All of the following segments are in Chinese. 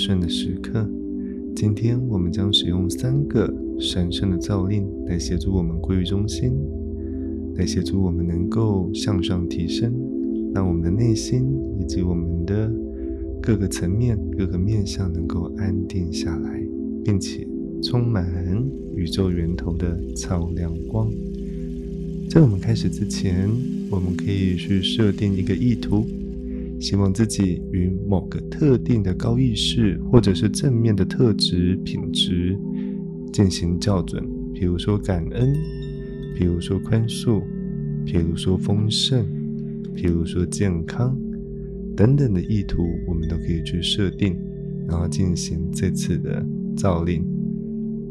神圣的时刻。今天我们将使用三个神圣的造令来协助我们归于中心，来协助我们能够向上提升，让我们的内心以及我们的各个层面、各个面向能够安定下来，并且充满宇宙源头的超亮光。在我们开始之前，我们可以去设定一个意图，希望自己与某个特定的高意识或者是正面的特质品质进行校准，比如说感恩，比如说宽恕，比如说丰盛，比如说健康等等的意图，我们都可以去设定，然后进行这次的造令，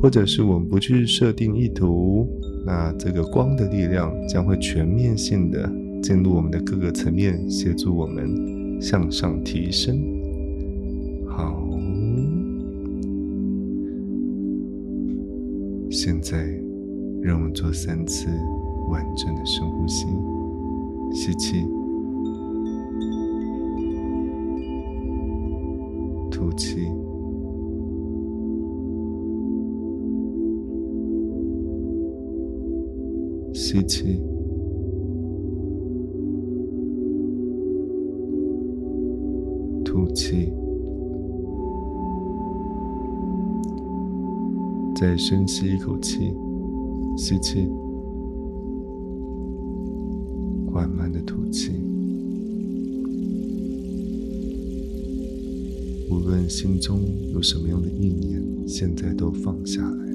或者是我们不去设定意图。那这个光的力量将会全面性的进入我们的各个层面，协助我们向上提升。好，现在让我们做三次完整的深呼吸，吸气，吐气。吸气，气，再深吸一口气，吸气，缓慢的吐气。无论心中有什么样的意念，现在都放下来。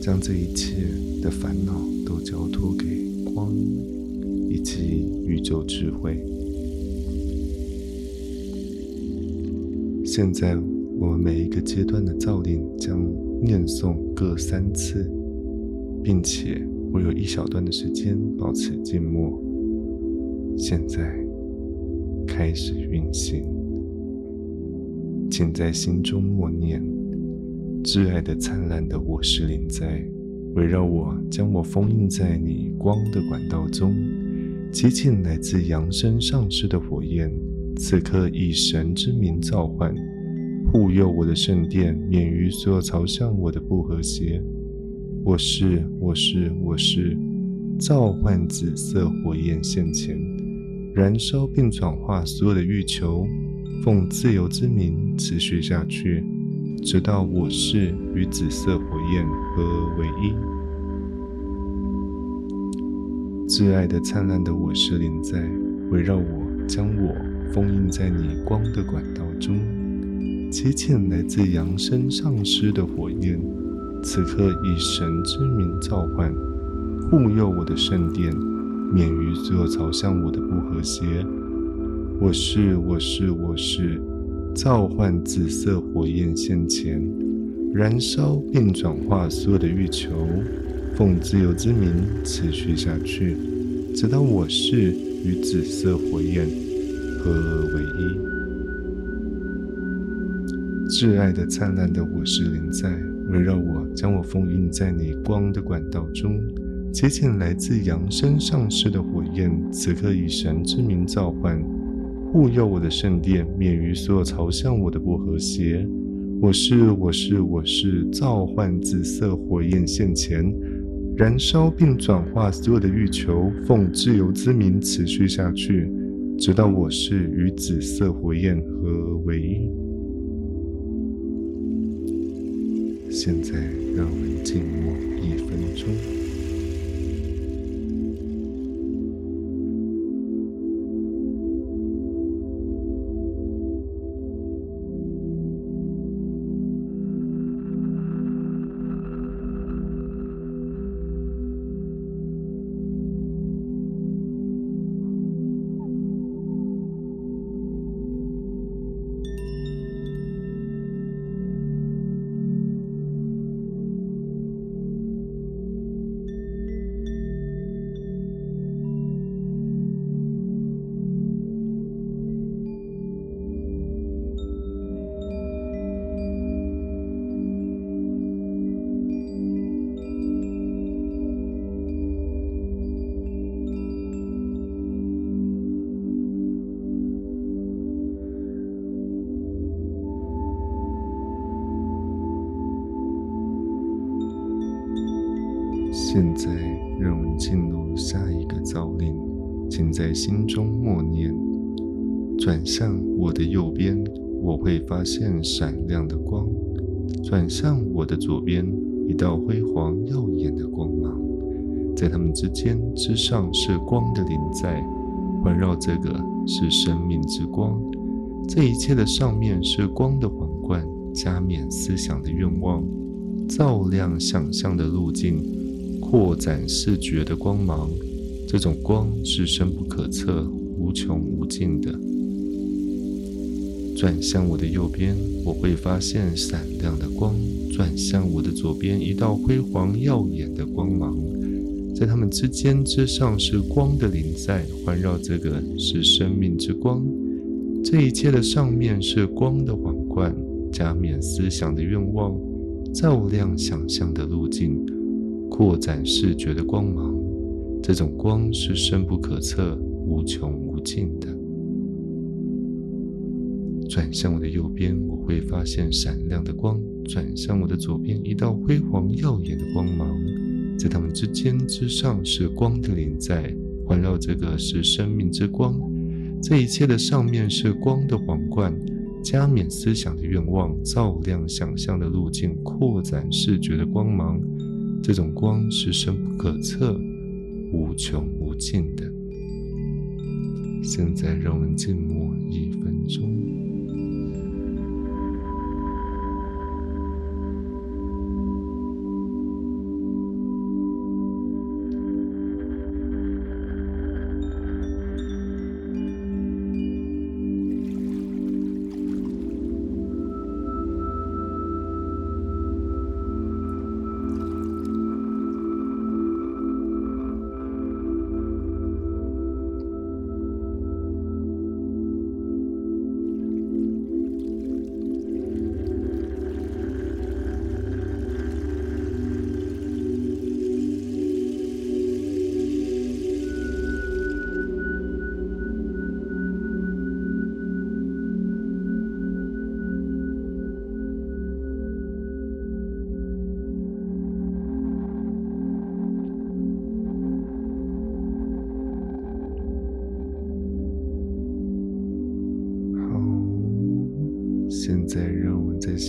将这一切的烦恼都交托给光以及宇宙智慧。现在，我们每一个阶段的造令将念诵各三次，并且会有一小段的时间保持静默。现在开始运行，请在心中默念。挚爱的、灿烂的，我是灵在，围绕我，将我封印在你光的管道中。激进来自扬升上师的火焰，此刻以神之名召唤，护佑我的圣殿，免于所有朝向我的不和谐。我是，我是，我是，召唤紫色火焰现前，燃烧并转化所有的欲求，奉自由之名持续下去。直到我是与紫色火焰合为一，挚爱的、灿烂的我是灵在围绕我，将我封印在你光的管道中。接近来自扬升上师的火焰，此刻以神之名召唤，护佑我的圣殿，免于所有朝向我的不和谐。我是，我是，我是。召唤紫色火焰现前，燃烧并转化所有的欲求，奉自由之名持续下去，直到我是与紫色火焰合而为一。挚爱的、灿烂的我是灵在，围绕我，将我封印在你光的管道中。接近来自扬升上师的火焰，此刻以神之名召唤。护佑我的圣殿，免于所有朝向我的不和谐。我是，我是，我是，召唤紫色火焰现前，燃烧并转化所有的欲求，奉自由之名持续下去，直到我是与紫色火焰合为一。现在，让我们静默一分钟。现在，让我们进入下一个造令，请在心中默念：转向我的右边，我会发现闪亮的光；转向我的左边，一道辉煌耀眼的光芒。在它们之间之上是光的临在，环绕这个是生命之光。这一切的上面是光的皇冠，加冕思想的愿望，照亮想象的路径。扩展视觉的光芒，这种光是深不可测、无穷无尽的。转向我的右边，我会发现闪亮的光；转向我的左边，一道辉煌耀眼的光芒。在它们之间之上是光的临在，环绕这个是生命之光。这一切的上面是光的皇冠，加冕思想的愿望，照亮想象的路径。扩展视觉的光芒，这种光是深不可测、无穷无尽的。转向我的右边，我会发现闪亮的光；转向我的左边，一道辉煌耀眼的光芒。在它们之间之上是光的临在，环绕这个是生命之光。这一切的上面是光的皇冠，加冕思想的愿望，照亮想象的路径，扩展视觉的光芒。这种光是深不可测、无穷无尽的。现在，让我们静默一分钟。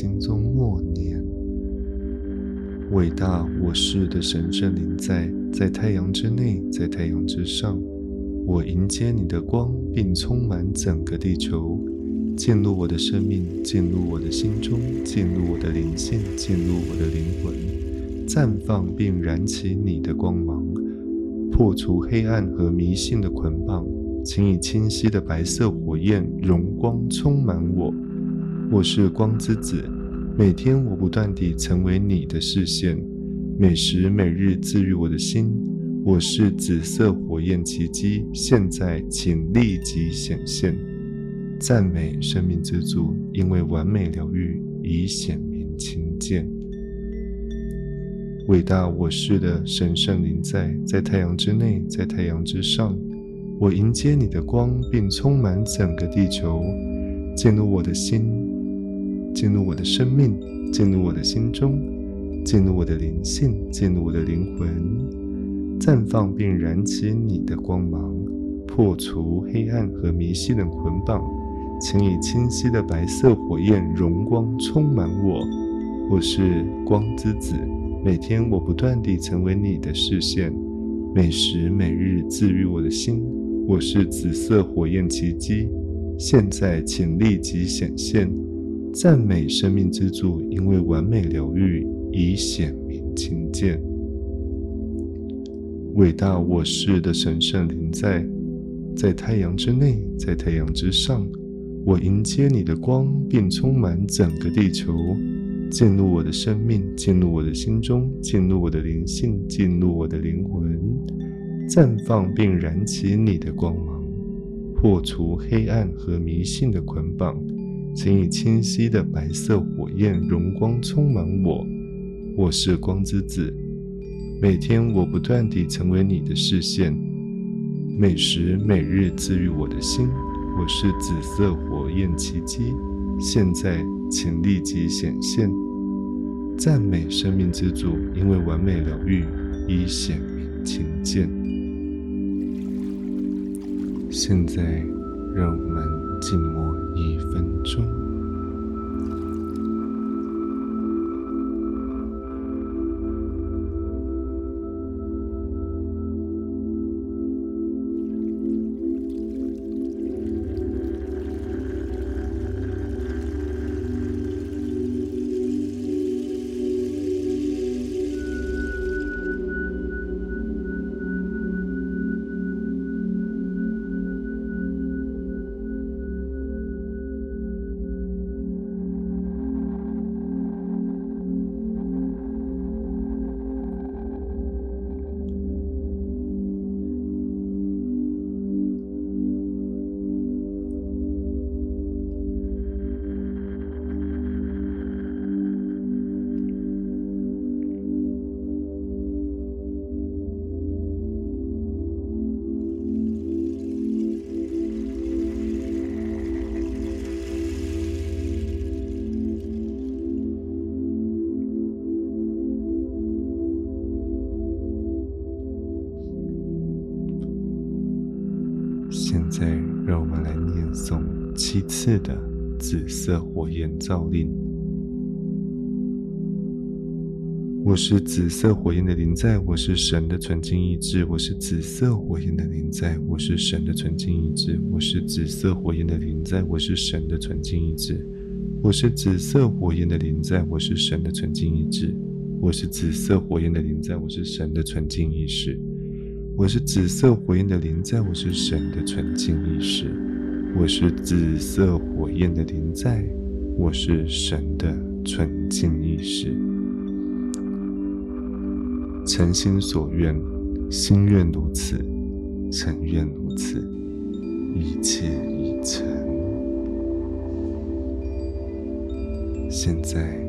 心中默念：伟大我是的神圣灵在，在太阳之内，在太阳之上。我迎接你的光，并充满整个地球，进入我的生命，进入我的心中，进入我的灵性，进入我的灵魂，绽放并燃起你的光芒，破除黑暗和迷信的捆绑。请以清晰的白色火焰荣光充满我。我是光之子，每天我不断地成为你的视线，每时每日治愈我的心。我是紫色火焰奇迹，现在请立即显现。赞美生命之主，因为完美疗愈已显明亲见。伟大我是的神圣灵在，在太阳之内，在太阳之上。我迎接你的光，并充满整个地球，进入我的心。进入我的生命，进入我的心中，进入我的灵性，进入我的灵魂，绽放并燃起你的光芒，破除黑暗和迷信的捆绑。请以清晰的白色火焰荣光充满我。我是光之子，每天我不断地成为你的视线，每时每日治愈我的心。我是紫色火焰奇迹，现在请立即显现。赞美生命之主，因为完美疗愈已显明亲见。伟大我是的神圣灵在，在太阳之内，在太阳之上。我迎接你的光，并充满整个地球，进入我的生命，进入我的心中，进入我的灵性，进入我的灵魂，绽放并燃起你的光芒，破除黑暗和迷信的捆绑。请以清晰的白色火焰荣光充满我。我是光之子，每天我不断地成为你的视线，每时每日治愈我的心。我是紫色火焰奇迹，现在请立即显现。赞美生命之主，因为完美疗愈已显明情见。现在，让我们静默一分钟。七次的紫色火焰造令。我是紫色火焰的灵在，我是神的纯净意志。我是紫色火焰的灵在，我是神的纯净意志。我是紫色火焰的灵在，我是神的纯净意志。我是紫色火焰的灵在，我是神的纯净意志。我是紫色火焰的灵在，我是神的纯净意识。我是紫色火焰的灵在，我是神的纯净意识。我是紫色火焰的灵在，我是神的纯净意识。诚心所愿，心愿如此，诚愿如此，一切已成。现在，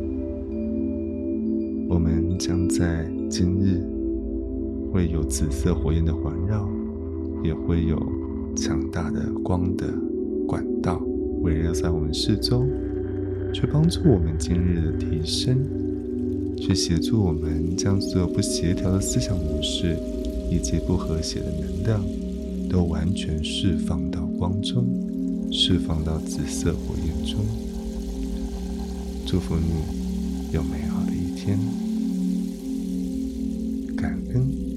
我们将在今日。会有紫色火焰的环绕，也会有强大的光的管道围绕在我们四周，去帮助我们今日的提升，去协助我们将所有不协调的思想模式以及不和谐的能量，都完全释放到光中，释放到紫色火焰中。祝福你有美好的一天，感恩。